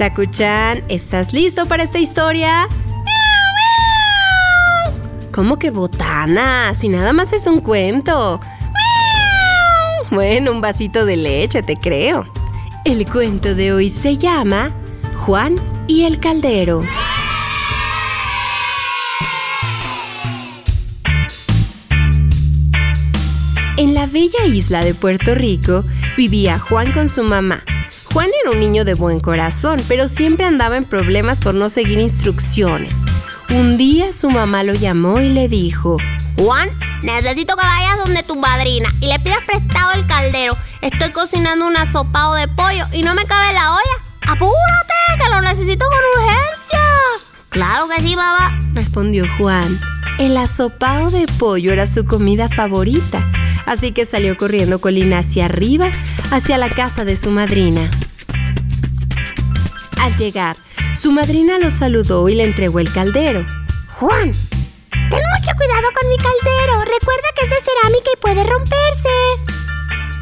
Sakuchan, ¿estás listo para esta historia? ¿Cómo que botana? Si nada más es un cuento. Bueno, un vasito de leche, te creo. El cuento de hoy se llama Juan y el Caldero. En la bella isla de Puerto Rico vivía Juan con su mamá, Juan era un niño de buen corazón, pero siempre andaba en problemas por no seguir instrucciones. Un día su mamá lo llamó y le dijo, Juan, necesito que vayas donde tu madrina y le pidas prestado el caldero. Estoy cocinando un asopado de pollo y no me cabe la olla. ¡Apúrate, que lo necesito con urgencia! Claro que sí, mamá, respondió Juan. El asopado de pollo era su comida favorita así que salió corriendo colina hacia arriba, hacia la casa de su madrina. Al llegar, su madrina lo saludó y le entregó el caldero. Juan, ten mucho cuidado con mi caldero. Recuerda que es de cerámica y puede romperse.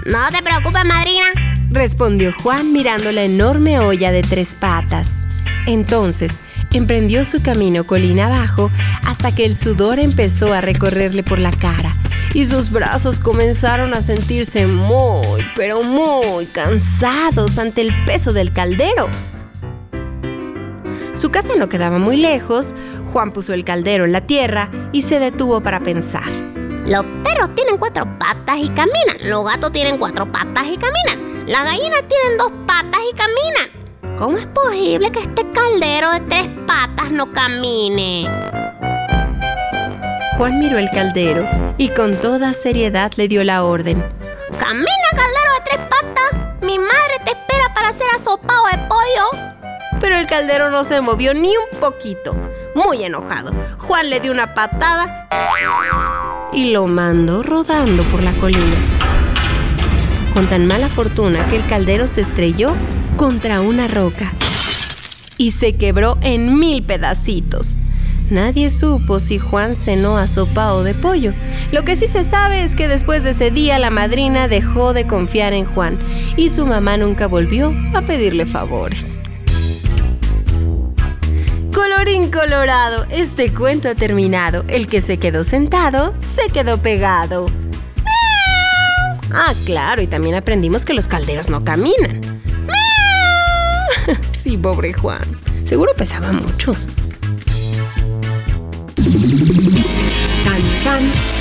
No te preocupes, madrina, respondió Juan mirando la enorme olla de tres patas. Entonces, emprendió su camino colina abajo hasta que el sudor empezó a recorrerle por la cara y sus brazos comenzaron a sentirse muy, pero muy cansados ante el peso del caldero. Su casa no quedaba muy lejos, Juan puso el caldero en la tierra y se detuvo para pensar. Los perros tienen cuatro patas y caminan, los gatos tienen cuatro patas y caminan, las gallinas tienen dos patas y caminan. ¿Cómo es posible que este caldero de tres patas no camine? Juan miró el caldero y con toda seriedad le dio la orden. ¡Camina, caldero de tres patas! ¡Mi madre te espera para hacer asopado de pollo! Pero el caldero no se movió ni un poquito. Muy enojado, Juan le dio una patada y lo mandó rodando por la colina. Con tan mala fortuna que el caldero se estrelló contra una roca y se quebró en mil pedacitos. Nadie supo si Juan cenó asopado de pollo. Lo que sí se sabe es que después de ese día la madrina dejó de confiar en Juan y su mamá nunca volvió a pedirle favores. Colorín colorado, este cuento ha terminado. El que se quedó sentado, se quedó pegado. Ah, claro, y también aprendimos que los calderos no caminan. Sí, pobre Juan. Seguro pesaba mucho. Can, can,